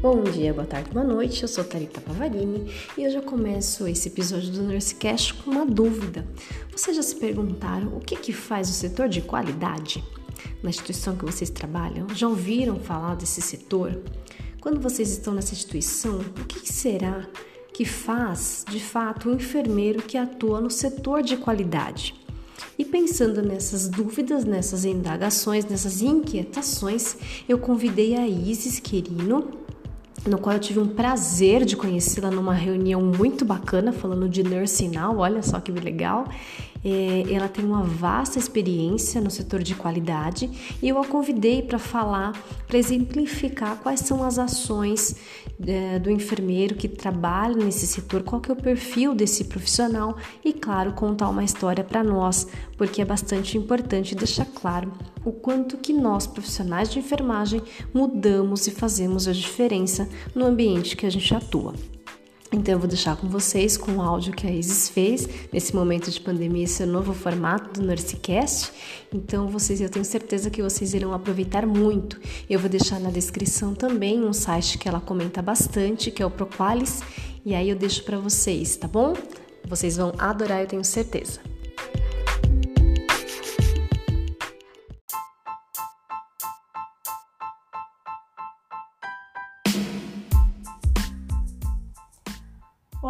Bom dia, boa tarde, boa noite. Eu sou Tarita Pavarini e eu já começo esse episódio do NurseCast com uma dúvida. Vocês já se perguntaram o que, que faz o setor de qualidade na instituição que vocês trabalham? Já ouviram falar desse setor? Quando vocês estão nessa instituição, o que, que será que faz de fato o enfermeiro que atua no setor de qualidade? E pensando nessas dúvidas, nessas indagações, nessas inquietações, eu convidei a Isis Querino, no qual eu tive um prazer de conhecê-la numa reunião muito bacana, falando de nursing now, olha só que legal. É, ela tem uma vasta experiência no setor de qualidade e eu a convidei para falar, para exemplificar quais são as ações é, do enfermeiro que trabalha nesse setor, qual que é o perfil desse profissional e, claro, contar uma história para nós, porque é bastante importante deixar claro o quanto que nós, profissionais de enfermagem, mudamos e fazemos a diferença no ambiente que a gente atua. Então eu vou deixar com vocês com o áudio que a Isis fez nesse momento de pandemia, esse novo formato do NurseCast. Então vocês, eu tenho certeza que vocês irão aproveitar muito. Eu vou deixar na descrição também um site que ela comenta bastante, que é o Proqualis, e aí eu deixo para vocês, tá bom? Vocês vão adorar, eu tenho certeza.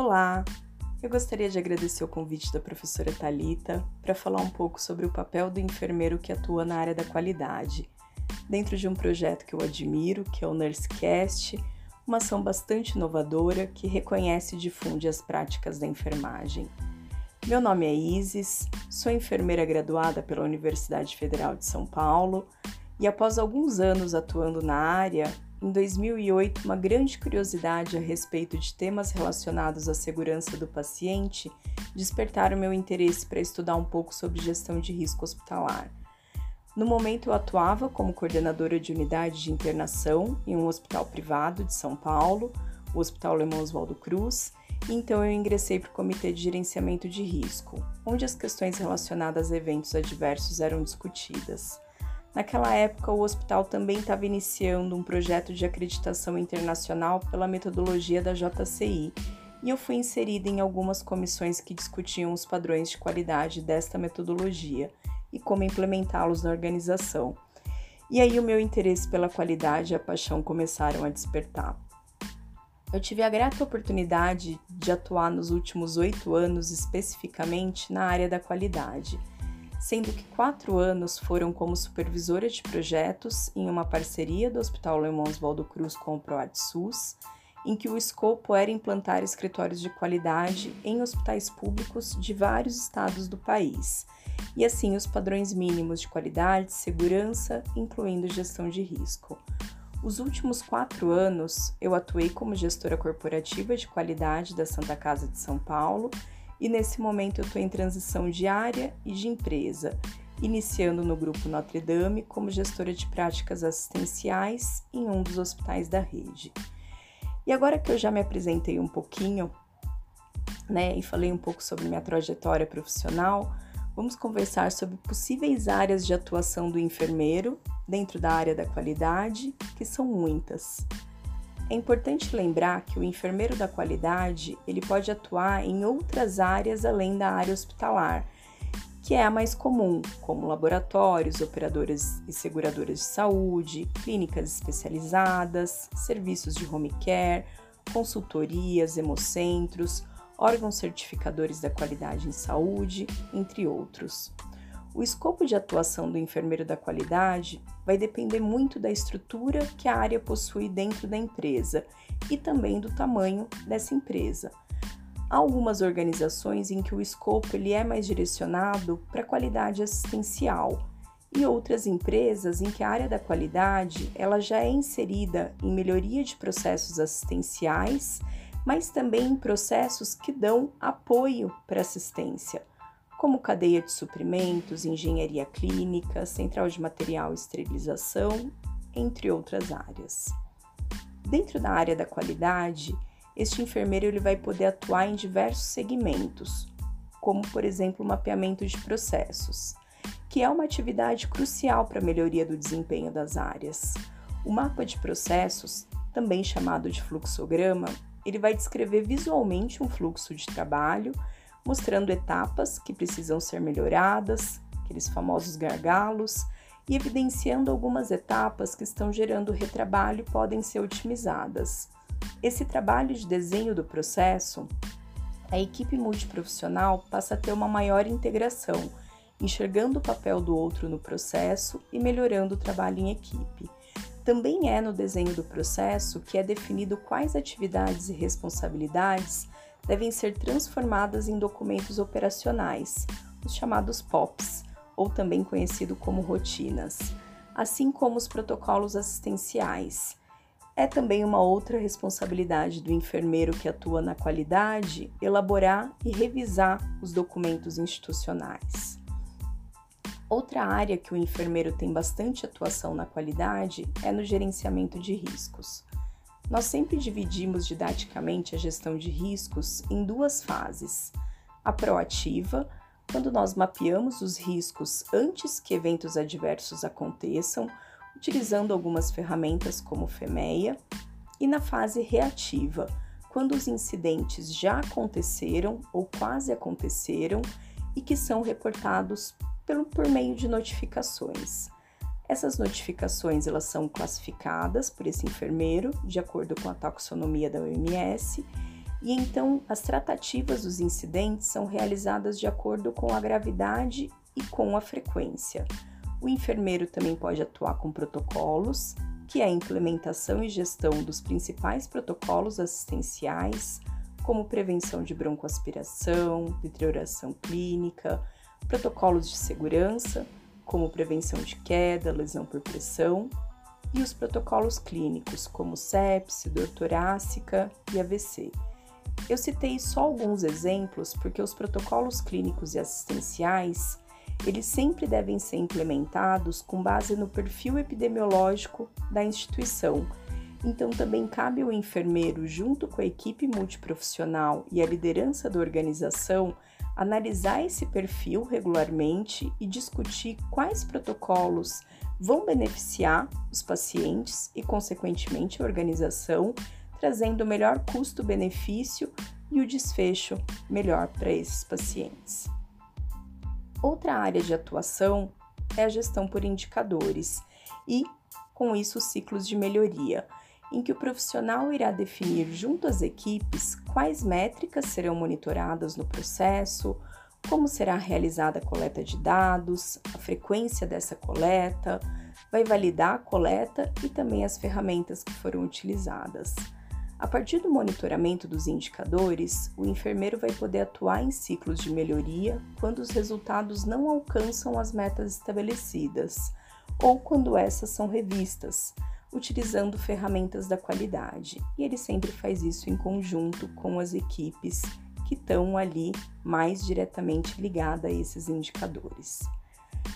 Olá! Eu gostaria de agradecer o convite da professora Talita para falar um pouco sobre o papel do enfermeiro que atua na área da qualidade, dentro de um projeto que eu admiro, que é o NurseCast, uma ação bastante inovadora que reconhece e difunde as práticas da enfermagem. Meu nome é Isis, sou enfermeira graduada pela Universidade Federal de São Paulo e após alguns anos atuando na área, em 2008, uma grande curiosidade a respeito de temas relacionados à segurança do paciente despertaram meu interesse para estudar um pouco sobre gestão de risco hospitalar. No momento, eu atuava como coordenadora de unidade de internação em um hospital privado de São Paulo, o Hospital Lemão Oswaldo Cruz, e então eu ingressei para o Comitê de Gerenciamento de Risco, onde as questões relacionadas a eventos adversos eram discutidas. Naquela época, o hospital também estava iniciando um projeto de acreditação internacional pela metodologia da JCI, e eu fui inserida em algumas comissões que discutiam os padrões de qualidade desta metodologia e como implementá-los na organização. E aí o meu interesse pela qualidade e a paixão começaram a despertar. Eu tive a grata oportunidade de atuar nos últimos oito anos especificamente na área da qualidade sendo que quatro anos foram como supervisora de projetos em uma parceria do Hospital Lemons Valdo Cruz com o ProAdSUS, em que o escopo era implantar escritórios de qualidade em hospitais públicos de vários estados do país, e assim os padrões mínimos de qualidade, segurança, incluindo gestão de risco. Os últimos quatro anos eu atuei como gestora corporativa de qualidade da Santa Casa de São Paulo e nesse momento eu estou em transição de área e de empresa, iniciando no Grupo Notre Dame como gestora de práticas assistenciais em um dos hospitais da rede. E agora que eu já me apresentei um pouquinho, né, e falei um pouco sobre minha trajetória profissional, vamos conversar sobre possíveis áreas de atuação do enfermeiro dentro da área da qualidade, que são muitas. É importante lembrar que o enfermeiro da qualidade ele pode atuar em outras áreas além da área hospitalar, que é a mais comum, como laboratórios, operadoras e seguradoras de saúde, clínicas especializadas, serviços de home care, consultorias, hemocentros, órgãos certificadores da qualidade em saúde, entre outros. O escopo de atuação do enfermeiro da qualidade vai depender muito da estrutura que a área possui dentro da empresa e também do tamanho dessa empresa. Há algumas organizações em que o escopo ele é mais direcionado para a qualidade assistencial e outras empresas em que a área da qualidade ela já é inserida em melhoria de processos assistenciais, mas também em processos que dão apoio para assistência como cadeia de suprimentos, engenharia clínica, central de material e esterilização, entre outras áreas. Dentro da área da qualidade, este enfermeiro ele vai poder atuar em diversos segmentos, como por exemplo o mapeamento de processos, que é uma atividade crucial para a melhoria do desempenho das áreas. O mapa de processos também chamado de fluxograma, ele vai descrever visualmente um fluxo de trabalho, mostrando etapas que precisam ser melhoradas, aqueles famosos gargalos, e evidenciando algumas etapas que estão gerando retrabalho e podem ser otimizadas. Esse trabalho de desenho do processo, a equipe multiprofissional passa a ter uma maior integração, enxergando o papel do outro no processo e melhorando o trabalho em equipe. Também é no desenho do processo que é definido quais atividades e responsabilidades devem ser transformadas em documentos operacionais, os chamados POPs, ou também conhecido como rotinas, assim como os protocolos assistenciais. É também uma outra responsabilidade do enfermeiro que atua na qualidade elaborar e revisar os documentos institucionais. Outra área que o enfermeiro tem bastante atuação na qualidade é no gerenciamento de riscos. Nós sempre dividimos didaticamente a gestão de riscos em duas fases: a proativa, quando nós mapeamos os riscos antes que eventos adversos aconteçam, utilizando algumas ferramentas como FEMEA, e na fase reativa, quando os incidentes já aconteceram ou quase aconteceram e que são reportados pelo, por meio de notificações. Essas notificações elas são classificadas por esse enfermeiro de acordo com a taxonomia da OMS e então as tratativas dos incidentes são realizadas de acordo com a gravidade e com a frequência. O enfermeiro também pode atuar com protocolos, que é a implementação e gestão dos principais protocolos assistenciais, como prevenção de broncoaspiração, deterioração clínica, protocolos de segurança, como prevenção de queda, lesão por pressão, e os protocolos clínicos, como sepse, dor torácica e AVC. Eu citei só alguns exemplos porque os protocolos clínicos e assistenciais, eles sempre devem ser implementados com base no perfil epidemiológico da instituição. Então também cabe ao enfermeiro, junto com a equipe multiprofissional e a liderança da organização, analisar esse perfil regularmente e discutir quais protocolos vão beneficiar os pacientes e, consequentemente, a organização, trazendo o melhor custo-benefício e o desfecho melhor para esses pacientes. Outra área de atuação é a gestão por indicadores e, com isso, ciclos de melhoria em que o profissional irá definir junto às equipes quais métricas serão monitoradas no processo, como será realizada a coleta de dados, a frequência dessa coleta, vai validar a coleta e também as ferramentas que foram utilizadas. A partir do monitoramento dos indicadores, o enfermeiro vai poder atuar em ciclos de melhoria quando os resultados não alcançam as metas estabelecidas ou quando essas são revistas, utilizando ferramentas da qualidade. E ele sempre faz isso em conjunto com as equipes que estão ali mais diretamente ligadas a esses indicadores.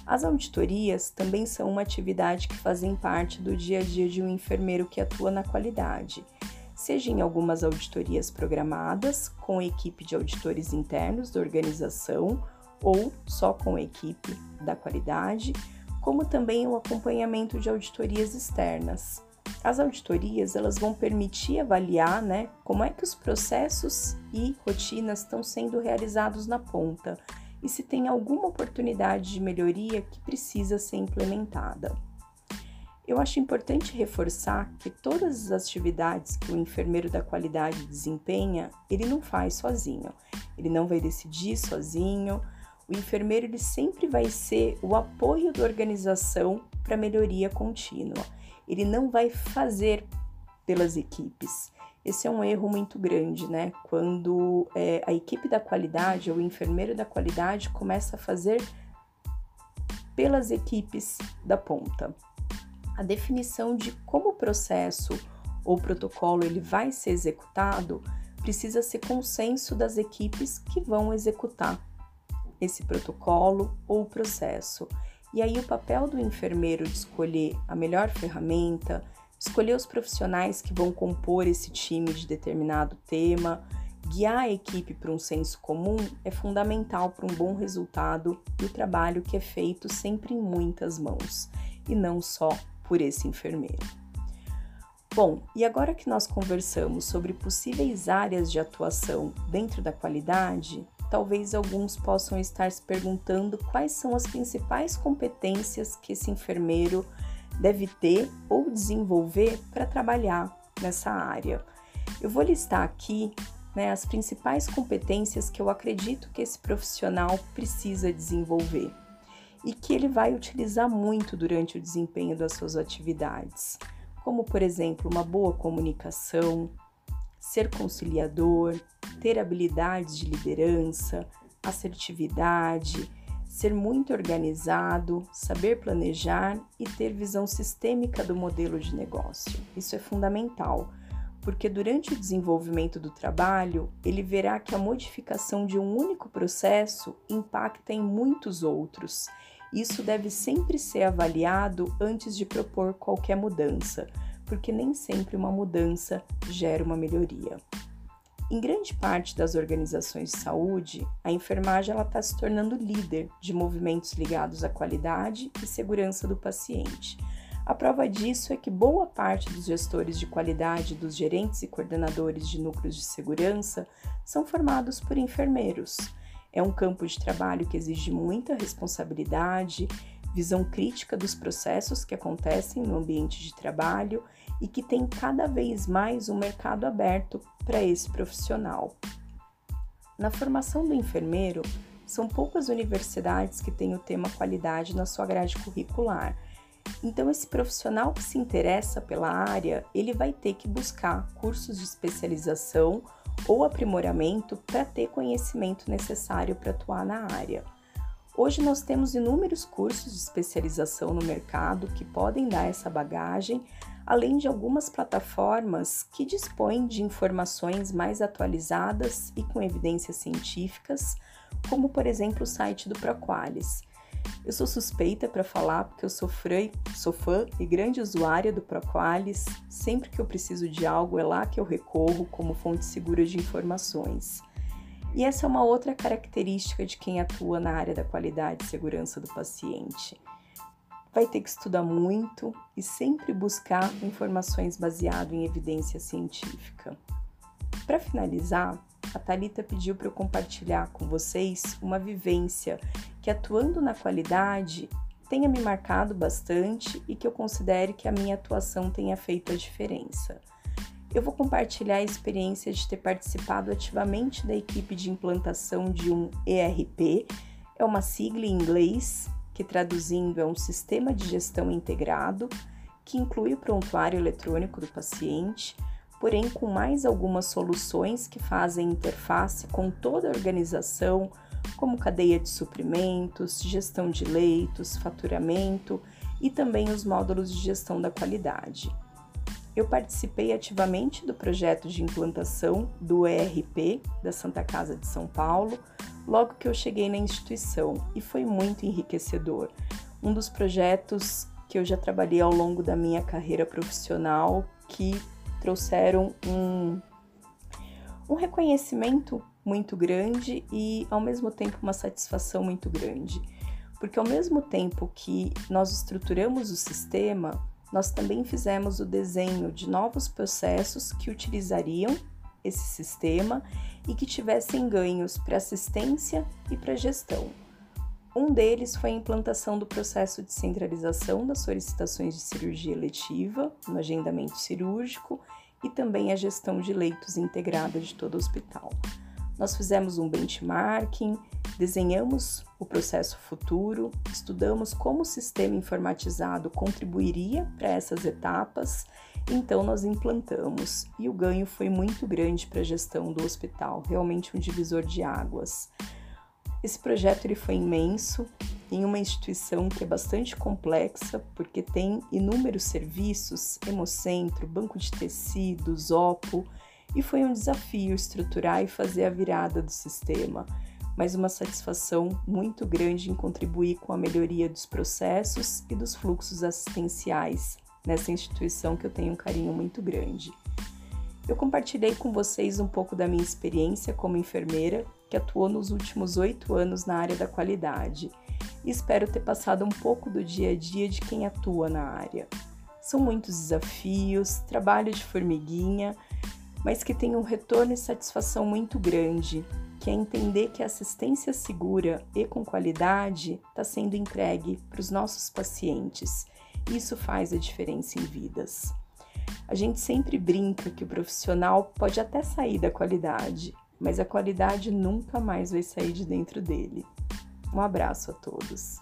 As auditorias também são uma atividade que fazem parte do dia a dia de um enfermeiro que atua na qualidade, seja em algumas auditorias programadas com a equipe de auditores internos da organização ou só com a equipe da qualidade, como também o acompanhamento de auditorias externas. As auditorias elas vão permitir avaliar né, como é que os processos e rotinas estão sendo realizados na ponta e se tem alguma oportunidade de melhoria que precisa ser implementada. Eu acho importante reforçar que todas as atividades que o enfermeiro da qualidade desempenha, ele não faz sozinho. Ele não vai decidir sozinho, o enfermeiro ele sempre vai ser o apoio da organização para melhoria contínua. Ele não vai fazer pelas equipes. Esse é um erro muito grande, né? Quando é, a equipe da qualidade, ou o enfermeiro da qualidade, começa a fazer pelas equipes da ponta. A definição de como o processo ou protocolo ele vai ser executado precisa ser consenso das equipes que vão executar esse protocolo ou processo. E aí, o papel do enfermeiro de escolher a melhor ferramenta, escolher os profissionais que vão compor esse time de determinado tema, guiar a equipe para um senso comum é fundamental para um bom resultado do trabalho que é feito sempre em muitas mãos e não só por esse enfermeiro. Bom, e agora que nós conversamos sobre possíveis áreas de atuação dentro da qualidade, talvez alguns possam estar se perguntando quais são as principais competências que esse enfermeiro deve ter ou desenvolver para trabalhar nessa área. Eu vou listar aqui né, as principais competências que eu acredito que esse profissional precisa desenvolver e que ele vai utilizar muito durante o desempenho das suas atividades, como, por exemplo, uma boa comunicação, ser conciliador, ter habilidades de liderança, assertividade, ser muito organizado, saber planejar e ter visão sistêmica do modelo de negócio. Isso é fundamental porque durante o desenvolvimento do trabalho, ele verá que a modificação de um único processo impacta em muitos outros. Isso deve sempre ser avaliado antes de propor qualquer mudança, porque nem sempre uma mudança gera uma melhoria. Em grande parte das organizações de saúde, a enfermagem está se tornando líder de movimentos ligados à qualidade e segurança do paciente a prova disso é que boa parte dos gestores de qualidade, dos gerentes e coordenadores de núcleos de segurança são formados por enfermeiros. É um campo de trabalho que exige muita responsabilidade, visão crítica dos processos que acontecem no ambiente de trabalho e que tem cada vez mais um mercado aberto para esse profissional. Na formação do enfermeiro, são poucas universidades que têm o tema qualidade na sua grade curricular então, esse profissional que se interessa pela área, ele vai ter que buscar cursos de especialização ou aprimoramento para ter conhecimento necessário para atuar na área. Hoje nós temos inúmeros cursos de especialização no mercado que podem dar essa bagagem, além de algumas plataformas que dispõem de informações mais atualizadas e com evidências científicas, como por exemplo o site do Proqualis. Eu sou suspeita para falar porque eu sou, sou fã e grande usuária do Proqualis. Sempre que eu preciso de algo, é lá que eu recorro como fonte segura de informações. E essa é uma outra característica de quem atua na área da qualidade e segurança do paciente. Vai ter que estudar muito e sempre buscar informações baseadas em evidência científica. Para finalizar, a Talita pediu para eu compartilhar com vocês uma vivência que atuando na qualidade tenha me marcado bastante e que eu considere que a minha atuação tenha feito a diferença. Eu vou compartilhar a experiência de ter participado ativamente da equipe de implantação de um ERP, é uma sigla em inglês que traduzindo é um sistema de gestão integrado que inclui o prontuário eletrônico do paciente, porém com mais algumas soluções que fazem interface com toda a organização, como cadeia de suprimentos, gestão de leitos, faturamento e também os módulos de gestão da qualidade. Eu participei ativamente do projeto de implantação do ERP da Santa Casa de São Paulo logo que eu cheguei na instituição e foi muito enriquecedor. Um dos projetos que eu já trabalhei ao longo da minha carreira profissional que trouxeram um, um reconhecimento muito grande e ao mesmo tempo uma satisfação muito grande. Porque ao mesmo tempo que nós estruturamos o sistema, nós também fizemos o desenho de novos processos que utilizariam esse sistema e que tivessem ganhos para assistência e para gestão. Um deles foi a implantação do processo de centralização das solicitações de cirurgia eletiva no agendamento cirúrgico e também a gestão de leitos integrada de todo o hospital. Nós fizemos um benchmarking, desenhamos o processo futuro, estudamos como o sistema informatizado contribuiria para essas etapas, então nós implantamos e o ganho foi muito grande para a gestão do hospital, realmente um divisor de águas. Esse projeto ele foi imenso em uma instituição que é bastante complexa, porque tem inúmeros serviços, hemocentro, banco de tecidos, OPO, e foi um desafio estruturar e fazer a virada do sistema, mas uma satisfação muito grande em contribuir com a melhoria dos processos e dos fluxos assistenciais nessa instituição que eu tenho um carinho muito grande. Eu compartilhei com vocês um pouco da minha experiência como enfermeira, que atuou nos últimos oito anos na área da qualidade, e espero ter passado um pouco do dia a dia de quem atua na área. São muitos desafios, trabalho de formiguinha, mas que tem um retorno e satisfação muito grande, que é entender que a assistência segura e com qualidade está sendo entregue para os nossos pacientes. Isso faz a diferença em vidas. A gente sempre brinca que o profissional pode até sair da qualidade, mas a qualidade nunca mais vai sair de dentro dele. Um abraço a todos.